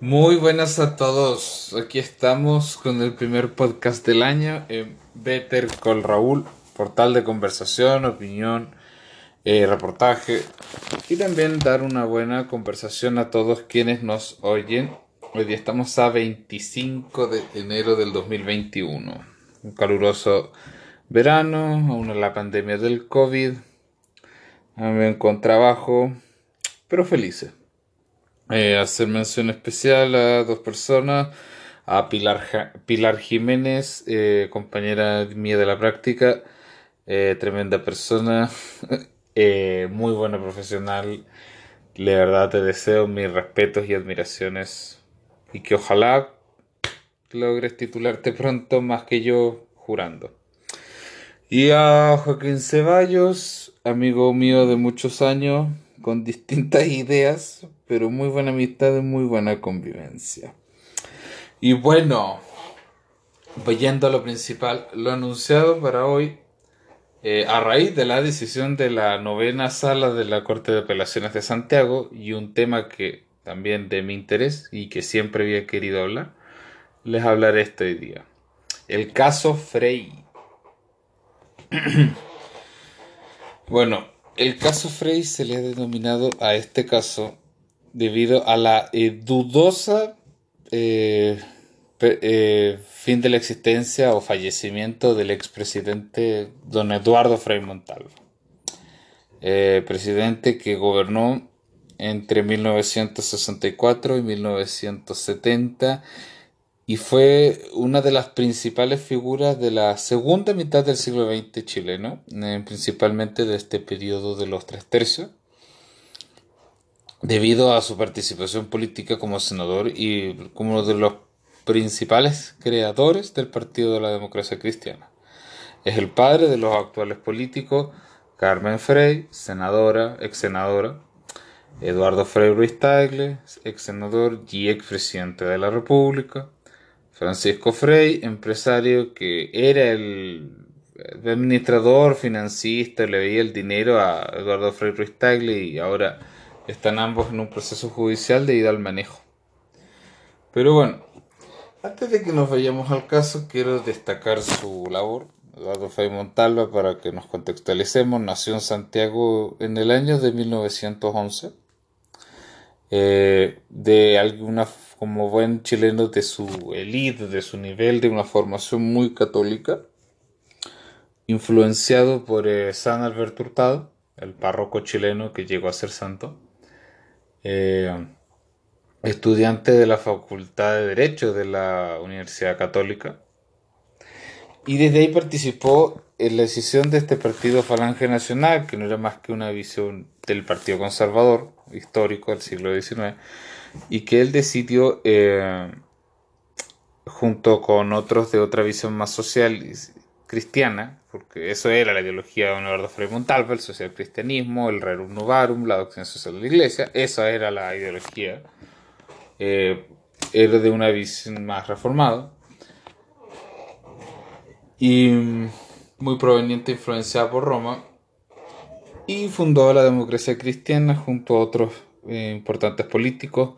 Muy buenas a todos. Aquí estamos con el primer podcast del año en Better Call Raúl, portal de conversación, opinión, eh, reportaje y también dar una buena conversación a todos quienes nos oyen. Hoy día estamos a 25 de enero del 2021. Un caluroso verano, aún la pandemia del COVID. También con trabajo, pero felices. Eh, hacer mención especial a dos personas, a Pilar, Pilar Jiménez, eh, compañera mía de la práctica, eh, tremenda persona, muy buena profesional, de verdad te deseo mis respetos y admiraciones y que ojalá logres titularte pronto más que yo jurando. Y a Joaquín Ceballos, amigo mío de muchos años, con distintas ideas, pero muy buena amistad y muy buena convivencia. Y bueno, yendo a lo principal, lo anunciado para hoy, eh, a raíz de la decisión de la novena sala de la Corte de Apelaciones de Santiago y un tema que también de mi interés y que siempre había querido hablar, les hablaré este día. El caso Frey. bueno, el caso Frey se le ha denominado a este caso debido a la eh, dudosa eh, eh, fin de la existencia o fallecimiento del expresidente don Eduardo Frei Montalvo. presidente que gobernó entre 1964 y 1970 y fue una de las principales figuras de la segunda mitad del siglo XX chileno, principalmente de este periodo de los tres tercios, debido a su participación política como senador y como uno de los principales creadores del Partido de la Democracia Cristiana. Es el padre de los actuales políticos Carmen Frey, senadora, ex senadora, Eduardo Frei Ruiz Tagle, ex senador y ex presidente de la República, Francisco Frey, empresario que era el administrador, financista, le veía el dinero a Eduardo Frei Ruiz y ahora están ambos en un proceso judicial debido al manejo. Pero bueno, antes de que nos vayamos al caso, quiero destacar su labor. Eduardo Frei Montalva, para que nos contextualicemos, nació en Santiago en el año de 1911. Eh, de alguna como buen chileno de su élite, de su nivel, de una formación muy católica, influenciado por eh, San Alberto Hurtado, el párroco chileno que llegó a ser santo, eh, estudiante de la Facultad de Derecho de la Universidad Católica, y desde ahí participó en la decisión de este partido Falange Nacional, que no era más que una visión del Partido Conservador histórico del siglo XIX, y que él decidió, eh, junto con otros de otra visión más social cristiana, porque eso era la ideología de Eduardo Frei Montalva, el social cristianismo, el rerum novarum, la doctrina social de la iglesia, esa era la ideología, eh, era de una visión más reformada y muy proveniente influenciada por Roma y fundó la democracia cristiana junto a otros eh, importantes políticos,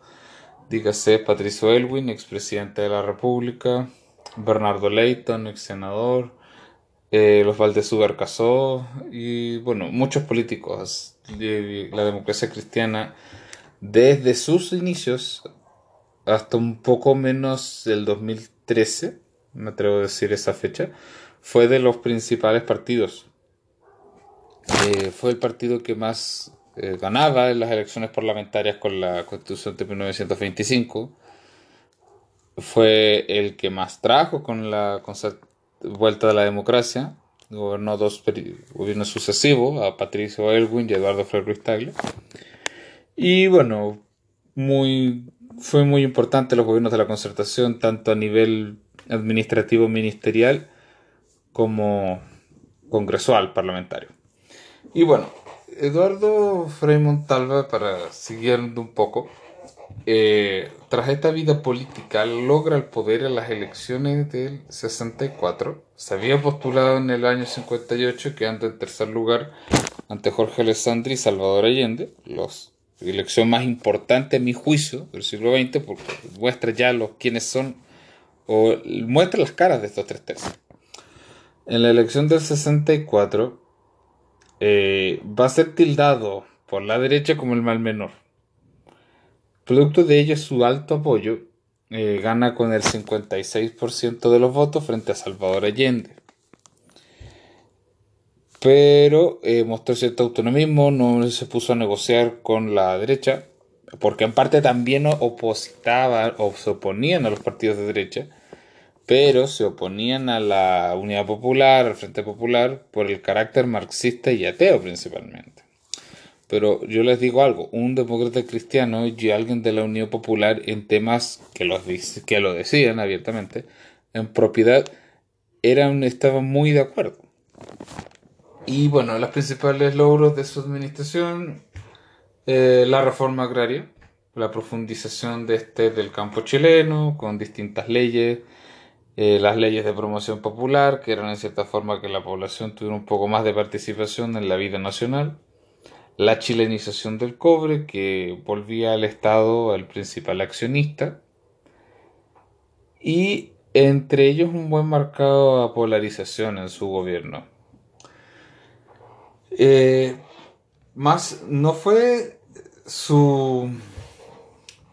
dígase Patricio Elwin, expresidente de la República, Bernardo Leighton, ex senador, eh, los Casó. Y bueno, muchos políticos la democracia cristiana desde sus inicios hasta un poco menos del 2013, me atrevo a decir esa fecha, fue de los principales partidos. Eh, fue el partido que más eh, ganaba en las elecciones parlamentarias con la Constitución de 1925. Fue el que más trajo con la vuelta de la democracia. Gobernó dos gobiernos sucesivos, a Patricio Elwin y Eduardo Frei Ruiz Tagle. Y bueno, muy, fue muy importante los gobiernos de la concertación, tanto a nivel administrativo ministerial como congresual parlamentario. Y bueno, Eduardo Frei Montalva, para seguir un poco, eh, tras esta vida política logra el poder en las elecciones del 64. Se había postulado en el año 58, quedando en tercer lugar ante Jorge Alessandri y Salvador Allende, los elección más importante a mi juicio del siglo XX, porque muestra ya los quiénes son, o muestra las caras de estos tres tercios. En la elección del 64 eh, va a ser tildado por la derecha como el mal menor. Producto de ello su alto apoyo, eh, gana con el 56% de los votos frente a Salvador Allende pero eh, mostró cierto autonomismo, no se puso a negociar con la derecha, porque en parte también opositaba o se oponían a los partidos de derecha, pero se oponían a la Unidad Popular, al Frente Popular, por el carácter marxista y ateo principalmente. Pero yo les digo algo, un demócrata cristiano y alguien de la Unión Popular en temas que, los, que lo decían abiertamente, en propiedad, eran, estaban muy de acuerdo. Y bueno, los principales logros de su administración, eh, la reforma agraria, la profundización de este del campo chileno con distintas leyes, eh, las leyes de promoción popular, que eran en cierta forma que la población tuviera un poco más de participación en la vida nacional, la chilenización del cobre, que volvía al Estado el principal accionista, y entre ellos un buen marcado a polarización en su gobierno. Eh, más no fue su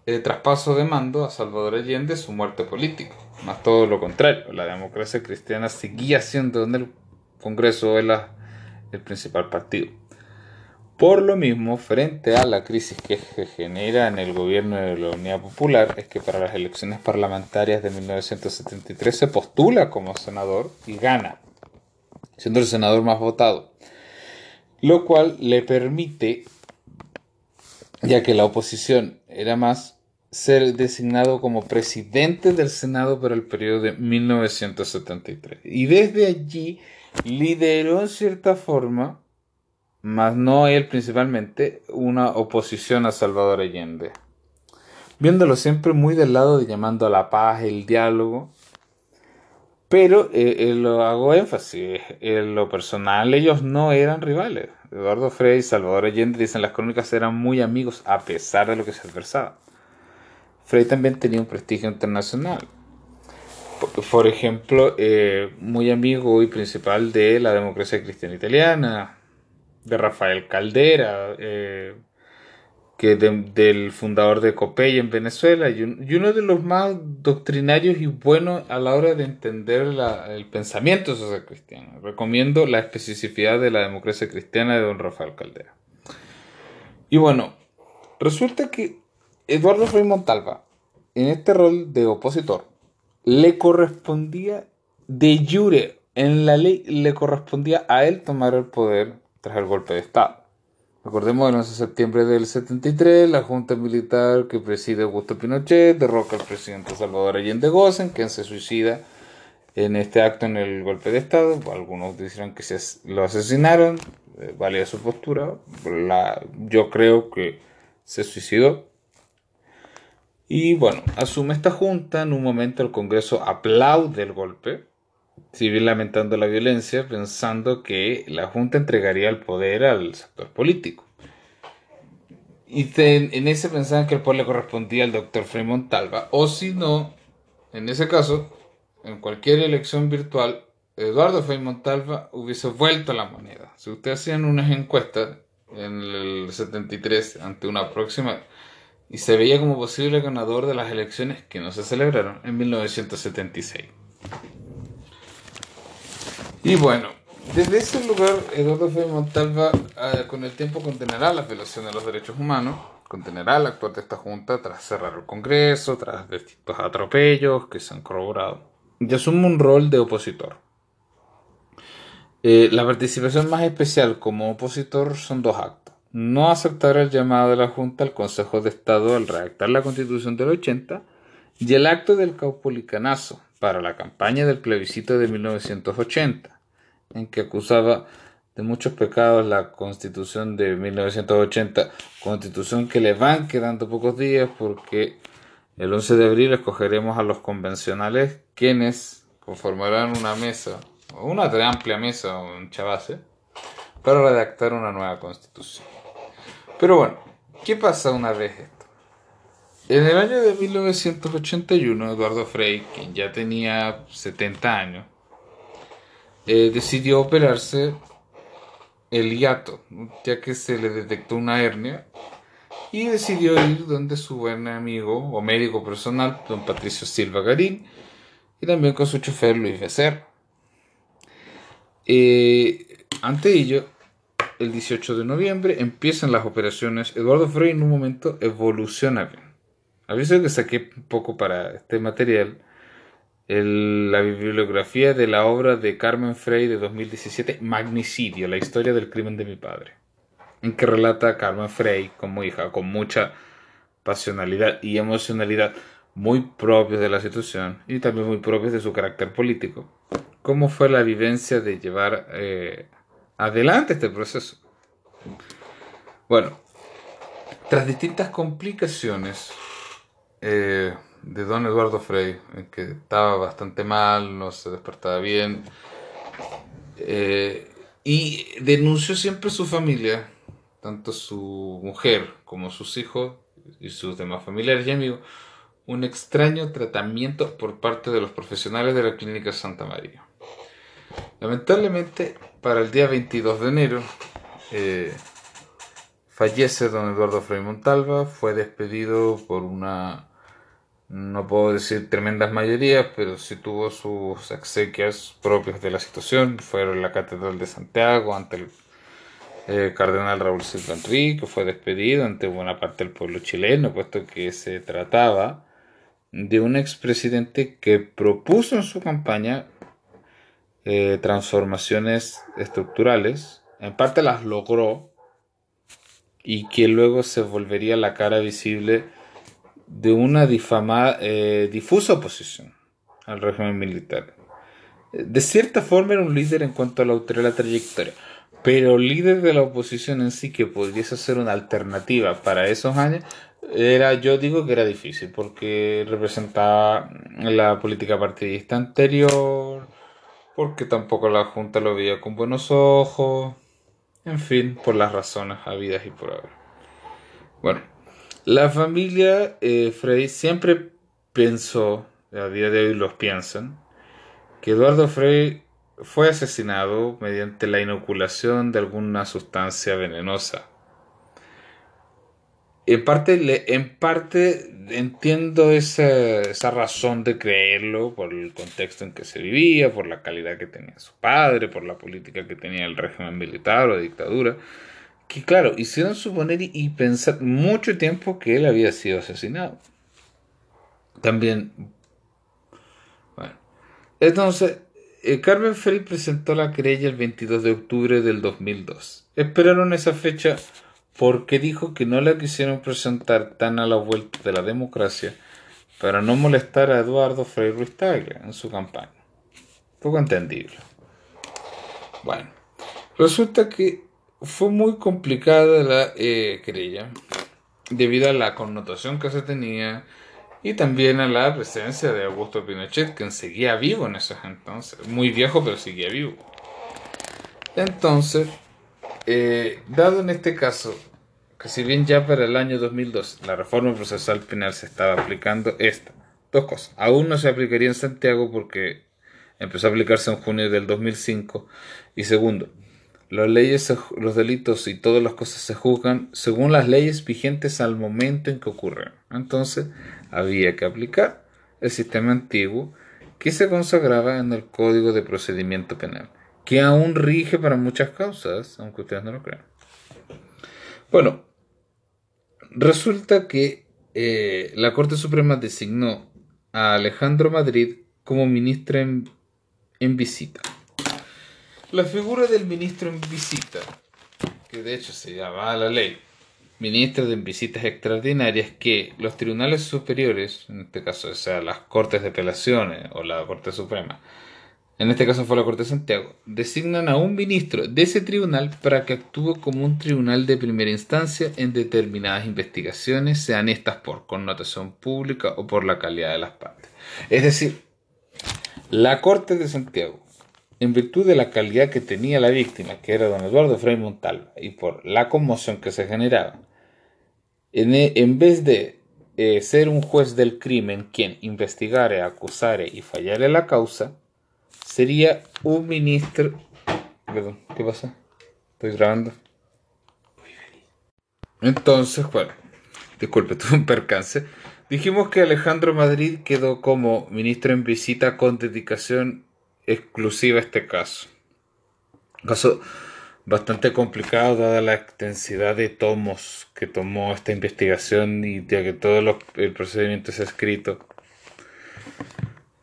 eh, traspaso de mando a Salvador Allende su muerte política, más todo lo contrario. La democracia cristiana seguía siendo en el Congreso el, el principal partido. Por lo mismo, frente a la crisis que se genera en el gobierno de la Unidad Popular, es que para las elecciones parlamentarias de 1973 se postula como senador y gana, siendo el senador más votado lo cual le permite, ya que la oposición era más, ser designado como presidente del Senado para el periodo de 1973. Y desde allí lideró en cierta forma, más no él principalmente, una oposición a Salvador Allende. Viéndolo siempre muy del lado de llamando a la paz, el diálogo, pero eh, eh, lo hago énfasis, en lo personal ellos no eran rivales. Eduardo Frey y Salvador Allende, dicen las crónicas, eran muy amigos a pesar de lo que se adversaba. Frey también tenía un prestigio internacional. Por, ejemplo, eh, muy amigo y principal de la democracia cristiana italiana, de Rafael Caldera, que del fundador de Copey en Venezuela y, uno de los más doctrinarios y buenos a la hora de entender el pensamiento social cristiano. Recomiendo la especificidad de la democracia cristiana de don Rafael Caldera. Y bueno, resulta que Eduardo Frei Montalva, en este rol de opositor, le correspondía de jure, en la ley le correspondía a él tomar el poder tras el golpe de Estado. Recordemos el 11 de septiembre del 73, la Junta Militar que preside Augusto Pinochet derroca al presidente Salvador Allende Gozen, quien se suicida en este acto en el golpe de Estado. Algunos dijeron que se lo asesinaron, eh, valía su postura. Yo creo que se suicidó. Y bueno, asume esta junta. En un momento el Congreso aplaude el golpe civil lamentando la violencia, pensando que la Junta entregaría el poder al sector político. Y en ese pensaban que el poder le correspondía al doctor Frei Montalva, o si no, en ese caso, en cualquier elección virtual, Eduardo Frei Montalva hubiese vuelto a la moneda. Si ustedes hacían unas encuestas en el 73 ante una próxima y se veía como posible ganador de las elecciones que no se celebraron en 1976. Y bueno, desde ese lugar, Eduardo Frei Montalva ah, con el tiempo condenará la violación de los derechos humanos, condenará la actuar de esta Junta tras cerrar el Congreso, tras distintos atropellos que se han corroborado, y asume un rol de opositor. Eh, la participación más especial como opositor son dos actos. No aceptar el llamado de la Junta al Consejo de Estado al redactar la Constitución del 80 y el acto del caupolicanazo para la campaña del plebiscito de 1980 en que acusaba de muchos pecados la constitución de 1980, constitución que le van quedando pocos días porque el 11 de abril escogeremos a los convencionales quienes conformarán una mesa, una amplia mesa, un chavase, para redactar una nueva constitución. Pero bueno, ¿Qué pasa una vez esto? En el año de 1981, Eduardo Frei, quien ya tenía 70 años, eh, decidió operarse el hiato, ya que se le detectó una hernia y decidió ir donde su buen amigo o médico personal, don Patricio Silva Garín, y también con su chofer Luis Becerra. Eh, ante ello, el 18 de noviembre empiezan las operaciones. Eduardo Frey en un momento evoluciona bien. Aviso que saqué un poco para este material la bibliografía de la obra de Carmen Frey de 2017, Magnicidio, la historia del crimen de mi padre, en que relata a Carmen Frey como hija, con mucha pasionalidad y emocionalidad muy propios de la situación y también muy propios de su carácter político. ¿Cómo fue la vivencia de llevar eh, adelante este proceso? Bueno, tras distintas complicaciones, eh, de don Eduardo Frey, que estaba bastante mal, no se despertaba bien, eh, y denunció siempre su familia, tanto su mujer como sus hijos y sus demás familiares y amigos, un extraño tratamiento por parte de los profesionales de la Clínica Santa María. Lamentablemente, para el día 22 de enero, eh, fallece don Eduardo Frei Montalva, fue despedido por una no puedo decir tremendas mayorías, pero sí tuvo sus exequias propias de la situación. Fueron en la Catedral de Santiago ante el eh, cardenal Raúl Silva Enrique, fue despedido ante buena parte del pueblo chileno, puesto que se trataba de un expresidente que propuso en su campaña eh, transformaciones estructurales, en parte las logró, y que luego se volvería la cara visible de una difamada, eh, difusa oposición al régimen militar. De cierta forma era un líder en cuanto a la la trayectoria, pero líder de la oposición en sí que pudiese ser una alternativa para esos años, era, yo digo que era difícil, porque representaba la política partidista anterior, porque tampoco la Junta lo veía con buenos ojos, en fin, por las razones habidas y por haber. Bueno, la familia eh, Frey siempre pensó, a día de hoy los piensan, que Eduardo Frey fue asesinado mediante la inoculación de alguna sustancia venenosa. En parte, en parte entiendo esa, esa, razón de creerlo por el contexto en que se vivía, por la calidad que tenía su padre, por la política que tenía el régimen militar o dictadura que claro, hicieron suponer y pensar mucho tiempo que él había sido asesinado. También, bueno, entonces, eh, Carmen Frey presentó la querella el 22 de octubre del 2002. Esperaron esa fecha porque dijo que no la quisieron presentar tan a la vuelta de la democracia para no molestar a Eduardo Frei Ruiz Tagle en su campaña. Poco entendible. Bueno, resulta que fue muy complicada la eh, querella debido a la connotación que se tenía y también a la presencia de Augusto Pinochet, quien seguía vivo en esos entonces, muy viejo pero seguía vivo. Entonces, eh, dado en este caso que si bien ya para el año 2002 la reforma procesal penal se estaba aplicando, esta, dos cosas, aún no se aplicaría en Santiago porque empezó a aplicarse en junio del 2005 y segundo, las leyes, los delitos y todas las cosas se juzgan según las leyes vigentes al momento en que ocurren. Entonces, había que aplicar el sistema antiguo que se consagraba en el Código de Procedimiento Penal, que aún rige para muchas causas, aunque ustedes no lo crean. Bueno, resulta que eh, la Corte Suprema designó a Alejandro Madrid como ministro en visita. La figura del ministro en visita, que de hecho se llama la ley, ministro de visitas extraordinarias, que los tribunales superiores, en este caso, o sea, las Cortes de Apelaciones o la Corte Suprema, en este caso fue la Corte de Santiago, designan a un ministro de ese tribunal para que actúe como un tribunal de primera instancia en determinadas investigaciones, sean estas por connotación pública o por la calidad de las partes. Es decir, la Corte de Santiago en virtud de la calidad que tenía la víctima, que era don Eduardo Frei Montalva, y por la conmoción que se generaba, en, en vez de eh, ser un juez del crimen quien investigare, acusare y fallare la causa, sería un ministro... Perdón, ¿qué pasa? Estoy grabando. Entonces, bueno, disculpe, tuve un percance. Dijimos que Alejandro Madrid quedó como ministro en visita con dedicación exclusiva a este caso. Caso bastante complicado dada la extensidad de tomos que tomó esta investigación y ya que todo el procedimiento es escrito.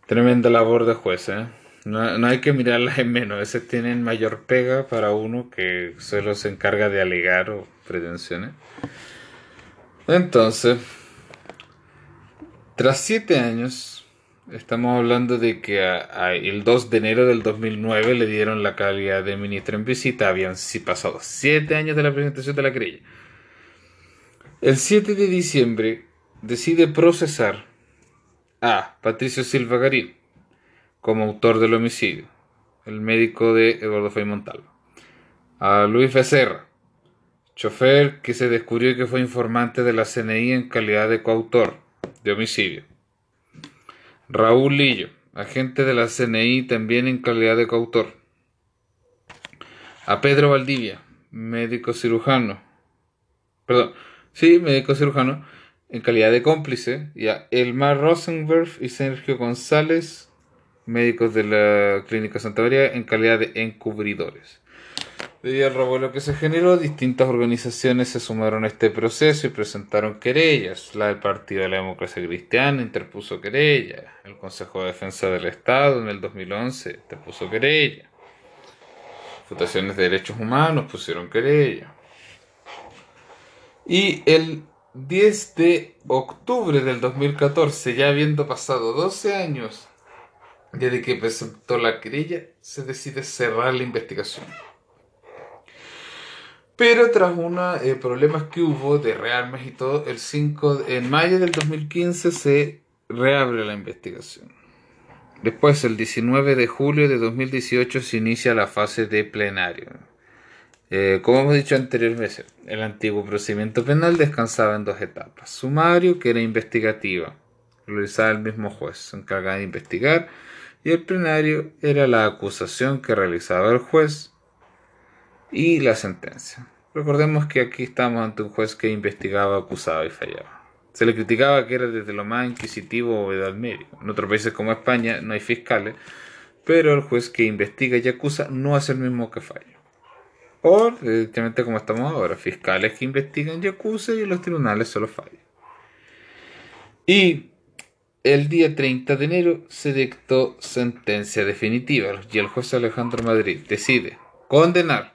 Tremenda labor de juez, ¿eh? No, no, hay que mirarlas en menos, esos tienen mayor pega para uno que solo se encarga de alegar o pretensiones. Entonces, tras siete años, estamos hablando de que el 2 de enero del 2009 le dieron la calidad de ministro en visita, habían pasado siete años de la presentación de la querella. El 7 de diciembre decide procesar a Patricio Silva Garín como autor del homicidio, el médico de Eduardo Fay Montalvo. A Luis Becerra, chofer que se descubrió que fue informante de la CNI en calidad de coautor de homicidio. Raúl Lillo, agente de la CNI también en calidad de coautor. A Pedro Valdivia, médico cirujano. Perdón, sí, médico cirujano, en calidad de cómplice. Y a Elmar Rosenberg y Sergio González, médicos de la Clínica Santa María en calidad de encubridores. Debido al revuelo que se generó, distintas organizaciones se sumaron a este proceso y presentaron querellas. La del Partido de la Democracia Cristiana interpuso querella. El Consejo de Defensa del Estado en el 2011 interpuso querella. Fundaciones de Derechos Humanos pusieron querella. Y el 10 de octubre del 2014, ya habiendo pasado 12 años desde que presentó la querella, se decide cerrar la investigación. Pero tras unos eh, problemas que hubo de rearmes y todo, el 5, en mayo del 2015 se reabre la investigación. Después, el 19 de julio de 2018 se inicia la fase de plenario. Eh, como hemos dicho anteriormente, el antiguo procedimiento penal descansaba en dos etapas. Sumario, que era investigativa, realizaba el mismo juez, se de investigar y el plenario era la acusación que realizaba el juez y la sentencia. Recordemos que aquí estamos ante un juez que investigaba, acusaba y fallaba. Se le criticaba que era desde lo más inquisitivo o edad medio. En otros países como España no hay fiscales, pero el juez que investiga y acusa no hace el mismo que falla. O, directamente como estamos ahora, fiscales que investigan y acusan y los tribunales solo fallan. Y el día 30 de enero se dictó sentencia definitiva y el juez Alejandro Madrid decide condenar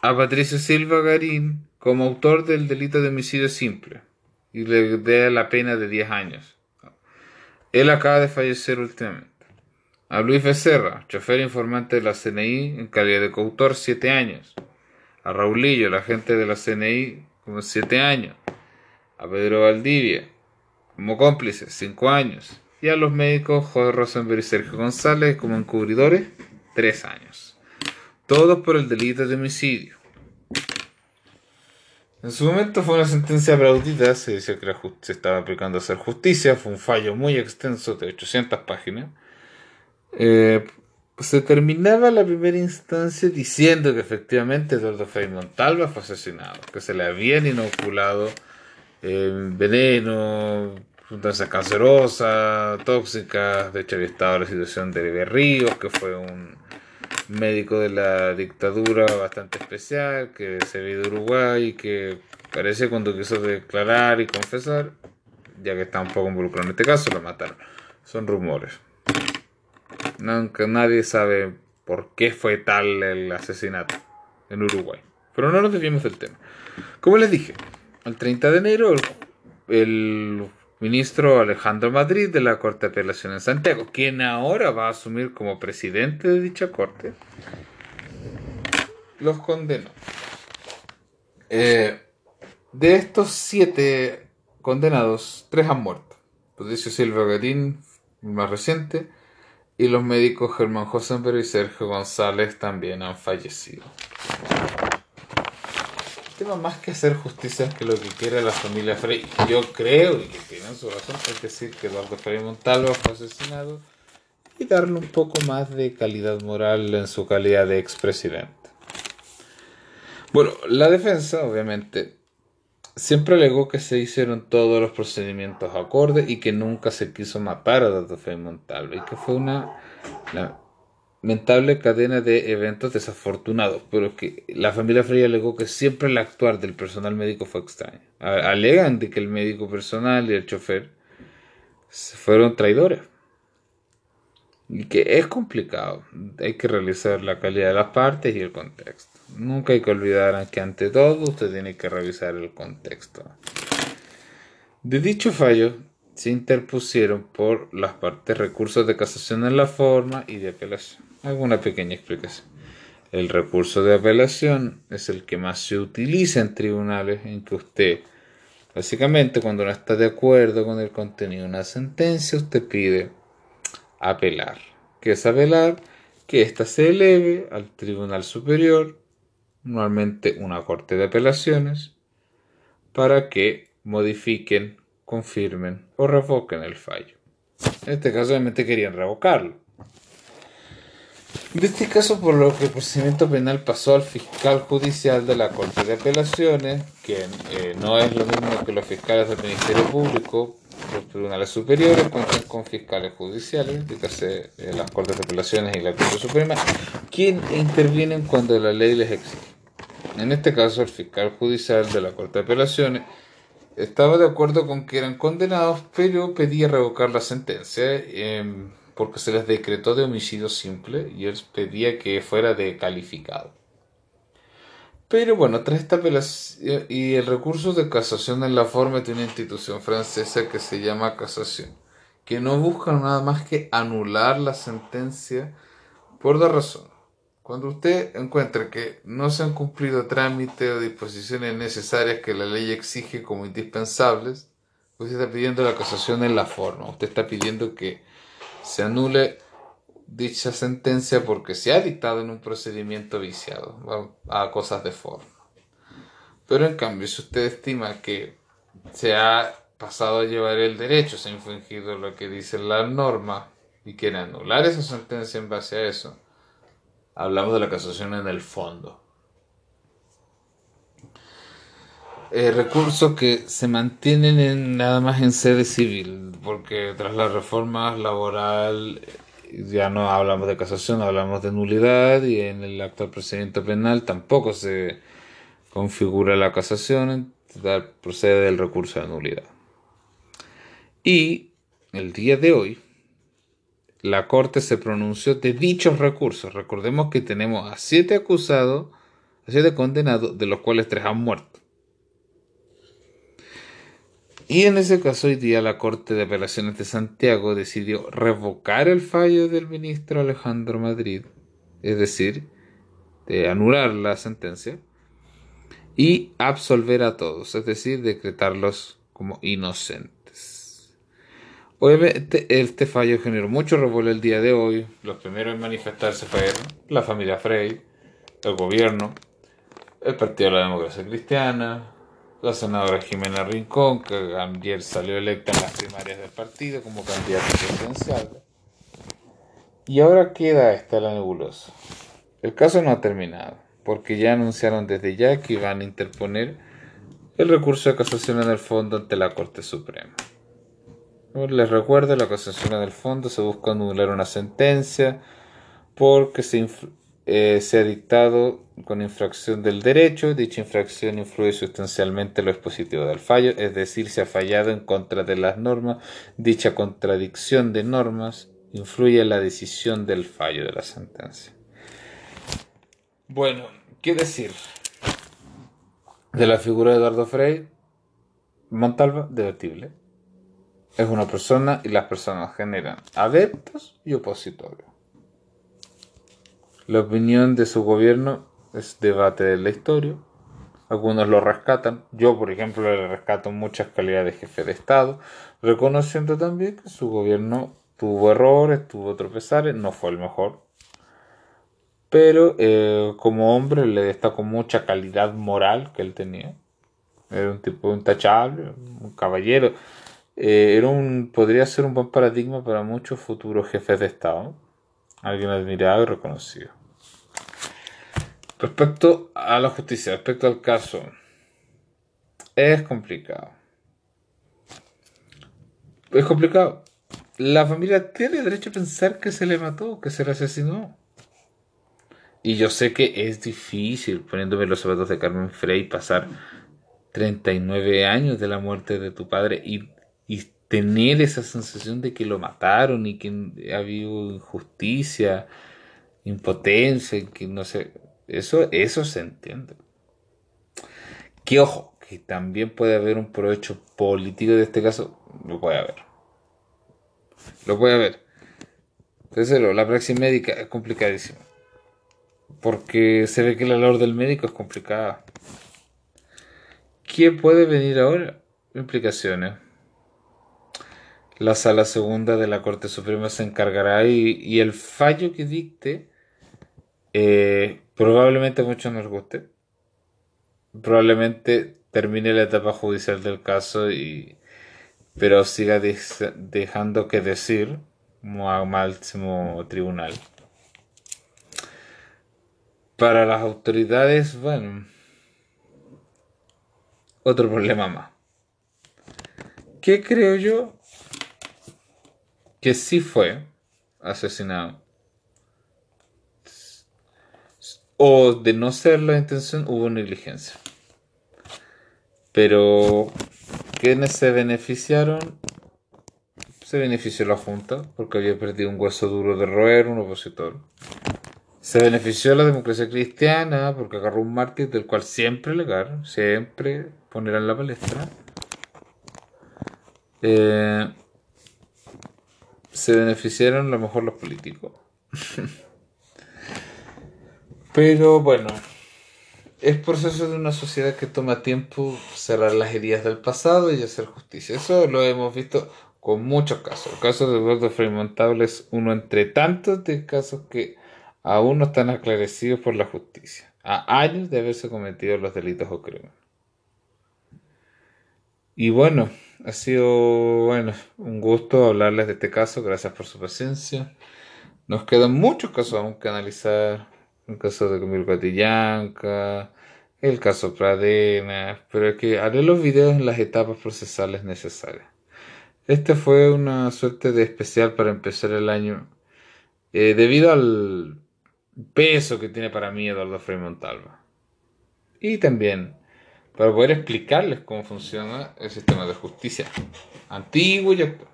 a Patricio Silva Garín como autor del delito de homicidio simple y le da la pena de 10 años. Él acaba de fallecer últimamente. A Luis Becerra, chofer informante de la CNI en calidad de coautor, 7 años. A Raulillo, el agente de la CNI, como 7 años. A Pedro Valdivia, como cómplices, 5 años. Y a los médicos Jorge Rosenberg y Sergio González como encubridores, 3 años. Todos por el delito de homicidio. En su momento fue una sentencia aplaudida, se decía que se estaba aplicando a hacer justicia, fue un fallo muy extenso de 800 páginas. Eh, se terminaba la primera instancia diciendo que efectivamente Eduardo Frei Montalva fue asesinado, que se le habían inoculado veneno, sustancias cancerosas, tóxicas, de hecho había estado la situación de Ríos, que fue un médico de la dictadura bastante especial, que se ve de Uruguay, que parece cuando quiso declarar y confesar, ya que está un poco involucrado en este caso, lo mataron. Son rumores. Nunca, nadie sabe por qué fue tal el asesinato en Uruguay. Pero no nos desviemos del tema. Como les dije, el 30 de enero el, ministro Alejandro Madrid de la Corte de Apelación en Santiago, quien ahora va a asumir como presidente de dicha corte, los condenó. Eh, de estos siete condenados, tres han muerto. Patricio Silva Garín, el más reciente, y los médicos Germán Josenberg y Sergio González también han fallecido. Tema más que hacer justicia que lo que quiere la familia Frey, yo creo y que tienen su razón, es decir, que Eduardo Frei Montalva fue asesinado y darle un poco más de calidad moral en su calidad de expresidente. Bueno, la defensa, obviamente, siempre alegó que se hicieron todos los procedimientos acordes y que nunca se quiso matar a Eduardo Frei Montalva y que fue una lamentable cadena de eventos desafortunados, pero que la familia Frey alegó que siempre el actuar del personal médico fue extraño. Alegan de que el médico personal y el chofer fueron traidores. Y que es complicado. Hay que realizar la calidad de las partes y el contexto. Nunca hay que olvidar que ante todo usted tiene que revisar el contexto. De dicho fallo se interpusieron por las partes recursos de casación en la forma y de apelación. Hago una pequeña explicación. El recurso de apelación es el que más se utiliza en tribunales en que usted, básicamente cuando no está de acuerdo con el contenido de una sentencia, usted pide apelar. ¿Qué es apelar? Que ésta se eleve al Tribunal Superior, normalmente una corte de apelaciones, para que modifiquen, confirmen o revoquen el fallo. En este caso, obviamente querían revocarlo. En este caso, por lo que el procedimiento penal pasó al fiscal judicial de la Corte de Apelaciones, que eh, no es lo mismo que los fiscales del Ministerio Público, los tribunales superiores cuentan con fiscales judiciales, dígase eh, las Cortes de Apelaciones y la Corte Suprema, quien intervienen cuando la ley les exige. En este caso, el fiscal judicial de la Corte de Apelaciones estaba de acuerdo con que eran condenados, pero pedía revocar la sentencia eh, porque se les decretó de homicidio simple y él pedía que fuera de calificado. Pero bueno, tras esta apelación y el recurso de casación en la forma de una institución francesa que se llama casación, que no busca nada más que anular la sentencia por dos razones. Cuando usted encuentra que no se han cumplido trámites o disposiciones necesarias que la ley exige como indispensables, usted está pidiendo la casación en la forma. Usted está pidiendo que se anule dicha sentencia porque se ha dictado en un procedimiento viciado a cosas de forma. Pero en cambio, si usted estima que se ha pasado a llevar el derecho, se ha infringido lo que dice la norma y quiere anular esa sentencia en base a eso, hablamos de la casación en el fondo. Eh, recursos que se mantienen en, nada más en sede civil, porque tras la reforma laboral ya no hablamos de casación, hablamos de nulidad y en el actual procedimiento penal tampoco se configura la casación, procede el recurso de nulidad. Y el día de hoy, la Corte se pronunció de dichos recursos. Recordemos que tenemos a siete acusados, a siete condenados, de los cuales tres han muerto. Y en ese caso hoy día la Corte de Apelaciones de Santiago decidió revocar el fallo del ministro Alejandro Madrid, es decir, de anular la sentencia y absolver a todos, es decir, decretarlos como inocentes. Obviamente este fallo generó mucho revuelo el día de hoy. Los primeros en manifestarse fueron la familia Frey, el gobierno, el Partido de la Democracia Cristiana, la senadora Jimena Rincón, que ayer salió electa en las primarias del partido como candidata presidencial. Y ahora queda esta la nebulosa. El caso no ha terminado, porque ya anunciaron desde ya que iban a interponer el recurso de casación en el fondo ante la Corte Suprema. Les recuerdo, la casación en el fondo se busca anular una sentencia porque se, eh, se ha dictado con infracción del derecho, dicha infracción influye sustancialmente en lo expositivo del fallo, es decir, se ha fallado en contra de las normas, dicha contradicción de normas influye en la decisión del fallo de la sentencia. Bueno, ¿qué decir? De la figura de Eduardo Frei, Montalva, debatible. Es una persona y las personas generan adeptos y opositores. La opinión de su gobierno es debate de la historia. Algunos lo rescatan. Yo, por ejemplo, le rescato muchas calidades de jefe de Estado, reconociendo también que su gobierno tuvo errores, tuvo tropezares, no fue el mejor. Pero eh, como hombre le destacó mucha calidad moral que él tenía. Era un tipo intachable, un caballero. Eh, era un, podría ser un buen paradigma para muchos futuros jefes de Estado. Alguien admirado y reconocido. Respecto a la justicia, respecto al caso, es complicado. Es complicado. La familia tiene derecho a pensar que se le mató, que se le asesinó. Y yo sé que es difícil, poniéndome los zapatos de Carmen Frey, pasar 39 años de la muerte de tu padre y, tener esa sensación de que lo mataron y que ha habido injusticia, impotencia, que no sé, eso, eso se entiende. Que ojo, que también puede haber un provecho político de este caso, lo puede haber. Lo puede haber. Entonces, la praxis médica es complicadísima. Porque se ve que la labor del médico es complicada. ¿Qué puede venir ahora? Implicaciones. La sala segunda de la Corte Suprema se encargará y, el fallo que dicte eh, probablemente muchos nos guste. Probablemente termine la etapa judicial del caso y pero siga dejando que decir a máximo tribunal. Para las autoridades, bueno, otro problema más. ¿Qué creo yo? Que sí fue asesinado. O de no ser la intención, hubo negligencia. Pero, ¿quiénes se beneficiaron? Se benefició la Junta, porque había perdido un hueso duro de roer, un opositor. Se benefició la democracia cristiana, porque agarró un mártir del cual siempre legar, siempre ponerá en la palestra. Eh, se beneficiaron a lo mejor los políticos. Pero bueno, es proceso de una sociedad que toma tiempo cerrar las heridas del pasado y hacer justicia. Eso lo hemos visto con muchos casos. El caso de Eduardo Frei Montable es uno entre tantos de casos que aún no están aclarecidos por la justicia, a años de haberse cometido los delitos o crímenes. Y bueno, ha sido bueno, un gusto hablarles de este caso, gracias por su paciencia. Nos quedan muchos casos aún que analizar el caso de Camilo Catillanca, el caso Pradena, pero es que haré los videos en las etapas procesales necesarias. Este fue una suerte de especial para empezar el año, eh, debido al peso que tiene para mí Eduardo Frei Montalva. Y también para poder explicarles cómo funciona el sistema de justicia antiguo y actual.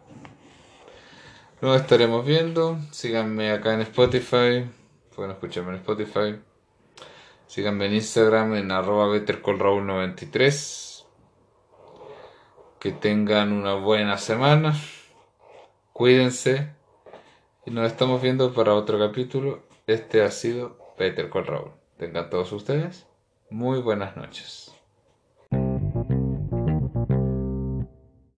Nos estaremos viendo. Síganme acá en Spotify. Pueden escucharme en Spotify. Síganme en Instagram en arroba bettercallraúl93. Que tengan una buena semana. Cuídense. Y nos estamos viendo para otro capítulo. Este ha sido Peter. Tengan todos ustedes muy buenas noches.